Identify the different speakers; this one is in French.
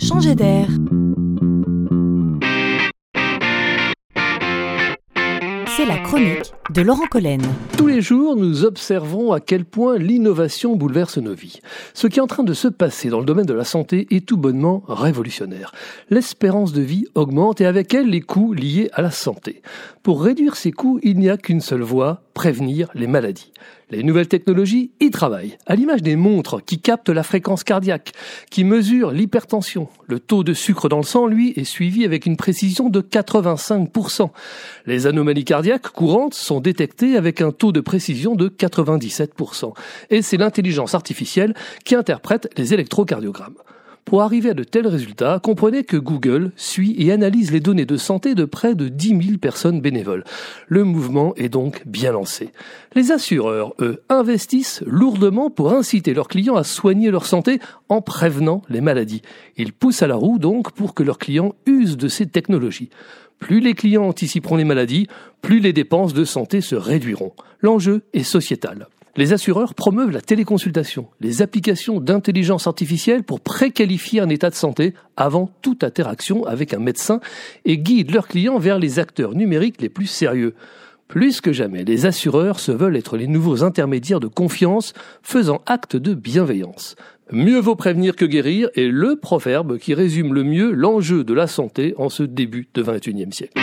Speaker 1: changer d'air. C'est la chronique de Laurent Collen.
Speaker 2: Tous les jours, nous observons à quel point l'innovation bouleverse nos vies. Ce qui est en train de se passer dans le domaine de la santé est tout bonnement révolutionnaire. L'espérance de vie augmente et avec elle les coûts liés à la santé. Pour réduire ces coûts, il n'y a qu'une seule voie, prévenir les maladies. Les nouvelles technologies y travaillent, à l'image des montres qui captent la fréquence cardiaque, qui mesurent l'hypertension. Le taux de sucre dans le sang, lui, est suivi avec une précision de 85%. Les anomalies cardiaques courantes sont détectées avec un taux de précision de 97%. Et c'est l'intelligence artificielle qui interprète les électrocardiogrammes. Pour arriver à de tels résultats, comprenez que Google suit et analyse les données de santé de près de 10 000 personnes bénévoles. Le mouvement est donc bien lancé. Les assureurs, eux, investissent lourdement pour inciter leurs clients à soigner leur santé en prévenant les maladies. Ils poussent à la roue donc pour que leurs clients usent de ces technologies. Plus les clients anticiperont les maladies, plus les dépenses de santé se réduiront. L'enjeu est sociétal les assureurs promeuvent la téléconsultation, les applications d'intelligence artificielle pour préqualifier un état de santé avant toute interaction avec un médecin et guident leurs clients vers les acteurs numériques les plus sérieux. Plus que jamais, les assureurs se veulent être les nouveaux intermédiaires de confiance, faisant acte de bienveillance. Mieux vaut prévenir que guérir est le proverbe qui résume le mieux l'enjeu de la santé en ce début de 21e siècle.